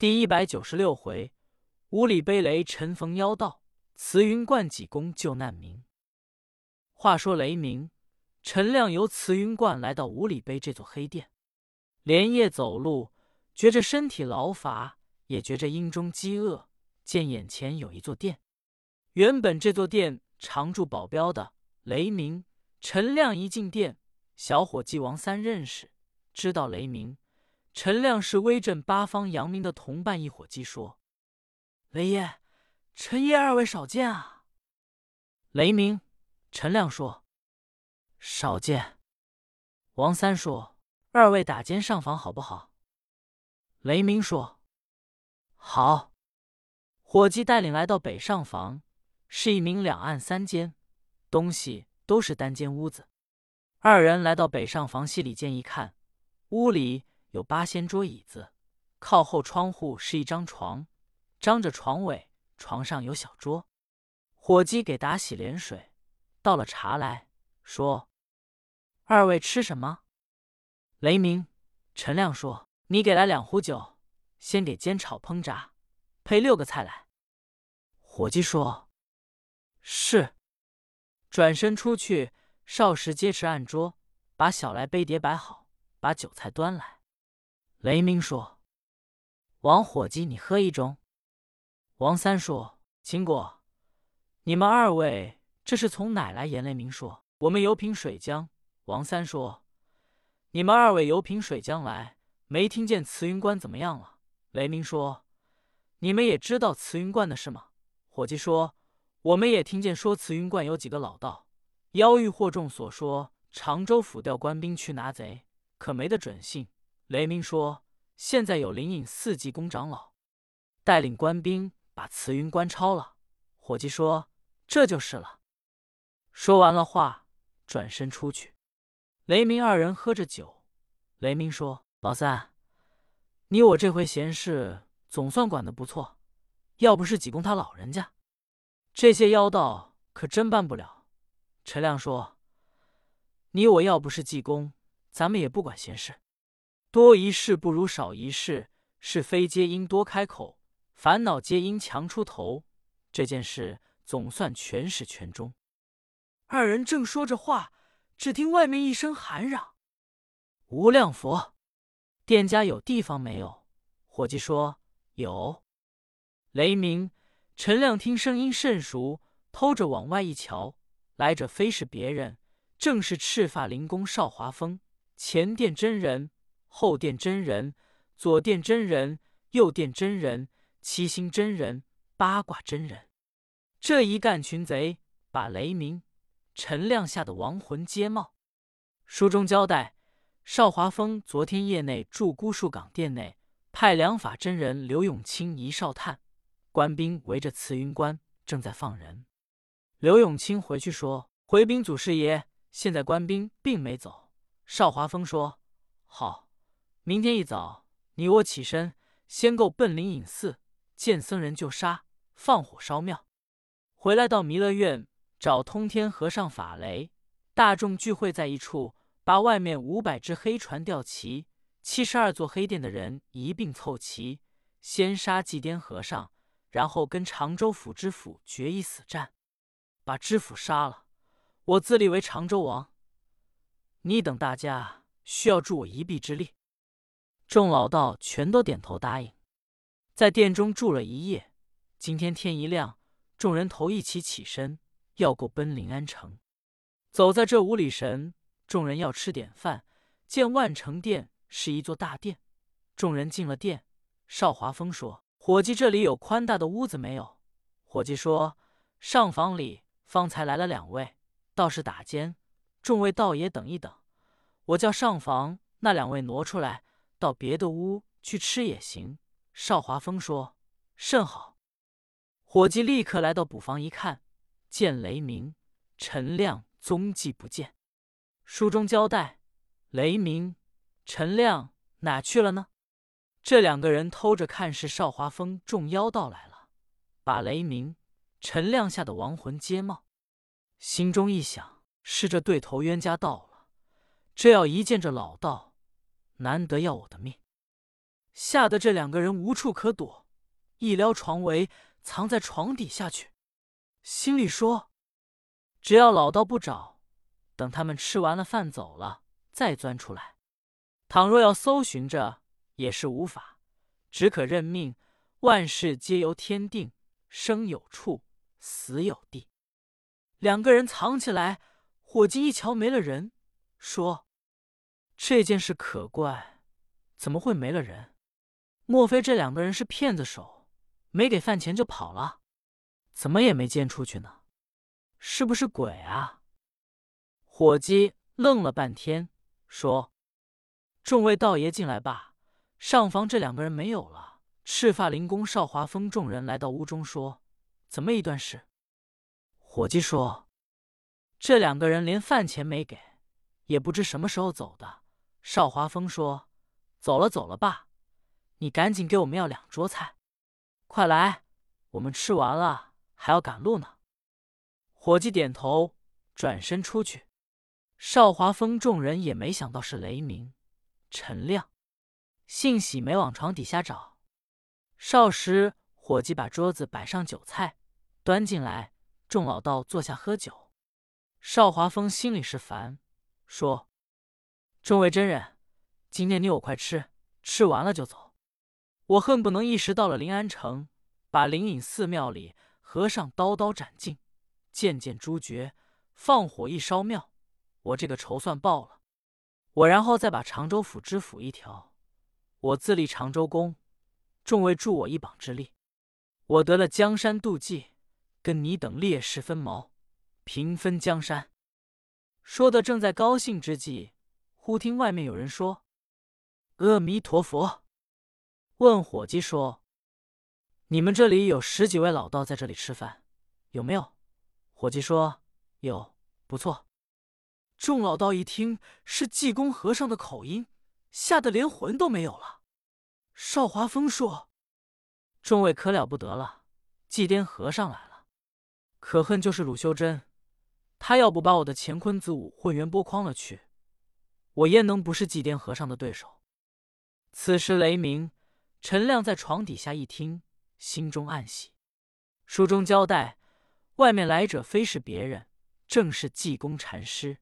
第一百九十六回，五里悲雷尘逢妖道，慈云观济公救难民。话说雷鸣、陈亮由慈云观来到五里碑这座黑殿，连夜走路，觉着身体劳乏，也觉着阴中饥饿。见眼前有一座殿，原本这座殿常住保镖的雷鸣、陈亮一进殿，小伙计王三认识，知道雷鸣。陈亮是威震八方扬名的同伴，一伙计说：“雷爷、陈爷二位少见啊。”雷鸣、陈亮说：“少见。”王三说：“二位打尖上房好不好？”雷鸣说：“好。”伙计带领来到北上房，是一名两岸三间，东西都是单间屋子。二人来到北上房西里间一看，屋里。有八仙桌椅子，靠后窗户是一张床，张着床尾，床上有小桌。伙计给打洗脸水，倒了茶来说：“二位吃什么？”雷鸣、陈亮说：“你给来两壶酒，先给煎炒烹炸，配六个菜来。”伙计说：“是。”转身出去，少时接持案桌，把小来杯碟摆好，把酒菜端来。雷鸣说：“王伙计，你喝一盅。”王三说：“秦果，你们二位这是从哪来？”严雷鸣说：“我们游凭水江。”王三说：“你们二位游凭水江来，没听见慈云观怎么样了？”雷鸣说：“你们也知道慈云观的事吗？”伙计说：“我们也听见说慈云观有几个老道，妖欲惑众，所说常州府调官兵去拿贼，可没得准信。”雷鸣说：“现在有灵隐寺济公长老带领官兵把慈云关抄了。”伙计说：“这就是了。”说完了话，转身出去。雷鸣二人喝着酒。雷鸣说：“老三，你我这回闲事总算管得不错。要不是济公他老人家，这些妖道可真办不了。”陈亮说：“你我要不是济公，咱们也不管闲事。”多一事不如少一事，是非皆因多开口，烦恼皆因强出头。这件事总算全始全终。二人正说着话，只听外面一声喊嚷：“无量佛，店家有地方没有？”伙计说：“有。”雷鸣、陈亮听声音甚熟，偷着往外一瞧，来者非是别人，正是赤发灵公少华峰，前殿真人。后殿真人，左殿真人，右殿真人，七星真人，八卦真人，这一干群贼，把雷鸣、陈亮吓得亡魂皆冒。书中交代，邵华峰昨天夜内住孤树岗殿内，派两法真人刘永清一哨探，官兵围着慈云关，正在放人。刘永清回去说：“回禀祖师爷，现在官兵并没走。”邵华峰说：“好。”明天一早，你我起身，先够奔灵隐寺，见僧人就杀，放火烧庙。回来到弥勒院，找通天和尚法雷，大众聚会在一处，把外面五百只黑船吊齐，七十二座黑殿的人一并凑齐，先杀祭颠和尚，然后跟常州府知府决一死战，把知府杀了，我自立为常州王。你等大家需要助我一臂之力。众老道全都点头答应，在殿中住了一夜。今天天一亮，众人头一起起身，要过奔临安城。走在这五里神，众人要吃点饭。见万城殿是一座大殿，众人进了殿。邵华峰说：“伙计，这里有宽大的屋子没有？”伙计说：“上房里方才来了两位，倒是打尖。众位道爷等一等，我叫上房那两位挪出来。”到别的屋去吃也行。邵华峰说：“甚好。”伙计立刻来到补房一看，见雷鸣、陈亮踪迹不见。书中交代：雷鸣、陈亮哪去了呢？这两个人偷着看是邵华峰众妖道来了，把雷鸣、陈亮吓得亡魂皆冒。心中一想：是这对头冤家到了，这要一见这老道。难得要我的命，吓得这两个人无处可躲，一撩床围，藏在床底下去。心里说：只要老道不找，等他们吃完了饭走了，再钻出来。倘若要搜寻着，也是无法，只可认命。万事皆由天定，生有处，死有地。两个人藏起来，伙计一瞧没了人，说：“这件事可怪，怎么会没了人？莫非这两个人是骗子手，没给饭钱就跑了？怎么也没见出去呢？是不是鬼啊？”伙计愣了半天，说：“众位道爷进来吧，上房这两个人没有了。”赤发灵公邵华峰众人来到屋中，说：“怎么一段事？”伙计说：“这两个人连饭钱没给，也不知什么时候走的。”邵华峰说：“走了，走了吧。你赶紧给我们要两桌菜，快来，我们吃完了还要赶路呢。”伙计点头，转身出去。邵华峰众人也没想到是雷鸣、陈亮，幸喜没往床底下找。少时，伙计把桌子摆上酒菜，端进来，众老道坐下喝酒。邵华峰心里是烦，说：“众位真人，今天你我快吃，吃完了就走。我恨不能一时到了临安城，把灵隐寺庙里和尚刀刀斩尽，剑剑诛绝，放火一烧庙，我这个仇算报了。我然后再把常州府知府一条，我自立常州公。”众位助我一膀之力，我得了江山妒忌，跟你等烈士分毛，平分江山。说的正在高兴之际，忽听外面有人说：“阿弥陀佛。”问伙计说：“你们这里有十几位老道在这里吃饭，有没有？”伙计说：“有，不错。”众老道一听是济公和尚的口音，吓得连魂都没有了。邵华峰说：“众位可了不得了，祭奠和尚来了。可恨就是鲁修真，他要不把我的乾坤子午混元波诓了去，我焉能不是祭奠和尚的对手？”此时雷鸣、陈亮在床底下一听，心中暗喜。书中交代，外面来者非是别人，正是济公禅师。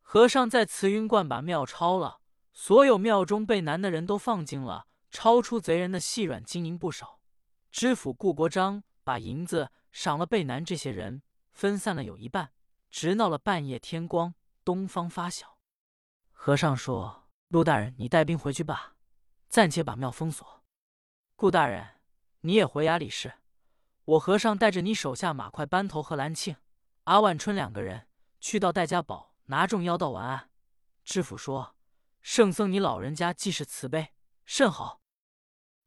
和尚在慈云观把庙抄了，所有庙中被难的人都放进了。抄出贼人的细软金银不少，知府顾国璋把银子赏了被难这些人，分散了有一半，直闹了半夜天光，东方发晓。和尚说：“陆大人，你带兵回去吧，暂且把庙封锁。”顾大人，你也回衙里事。我和尚带着你手下马快班头和兰庆、阿万春两个人去到戴家堡拿众妖道完案。知府说：“圣僧，你老人家既是慈悲，甚好。”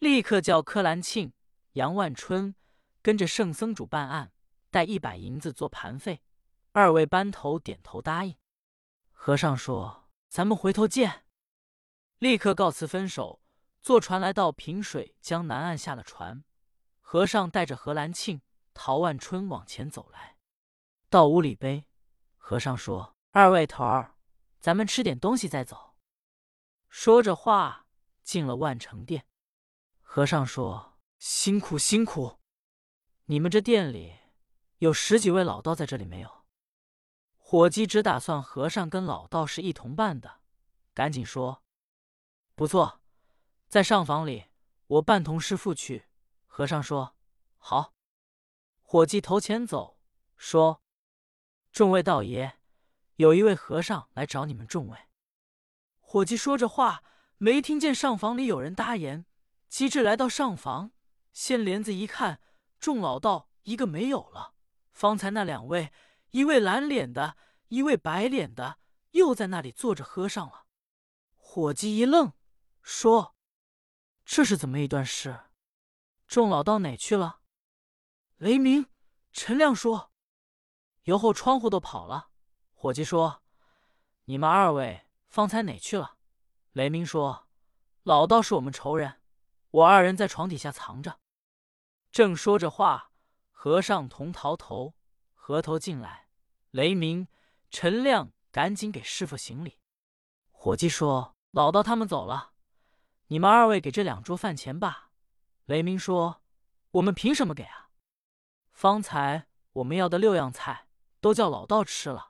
立刻叫柯兰庆、杨万春跟着圣僧主办案，带一百银子做盘费。二位班头点头答应。和尚说：“咱们回头见。”立刻告辞分手，坐船来到平水江南岸下了船。和尚带着何兰庆、陶万春往前走来，到屋里碑。和尚说：“二位头儿，咱们吃点东西再走。”说着话，进了万成殿。和尚说：“辛苦辛苦，你们这店里有十几位老道在这里没有？”伙计只打算和尚跟老道士一同办的，赶紧说：“不错，在上房里，我伴同师傅去。”和尚说：“好。”伙计头前走，说：“众位道爷，有一位和尚来找你们众位。”伙计说着话，没听见上房里有人答言。机智来到上房，掀帘子一看，众老道一个没有了。方才那两位，一位蓝脸的，一位白脸的，又在那里坐着喝上了。伙计一愣，说：“这是怎么一段事？众老道哪去了？”雷鸣、陈亮说：“由后窗户都跑了。”伙计说：“你们二位方才哪去了？”雷鸣说：“老道是我们仇人。”我二人在床底下藏着，正说着话，和尚同逃头、额头进来。雷鸣、陈亮赶紧给师傅行礼。伙计说：“老道他们走了，你们二位给这两桌饭钱吧。”雷鸣说：“我们凭什么给啊？方才我们要的六样菜都叫老道吃了，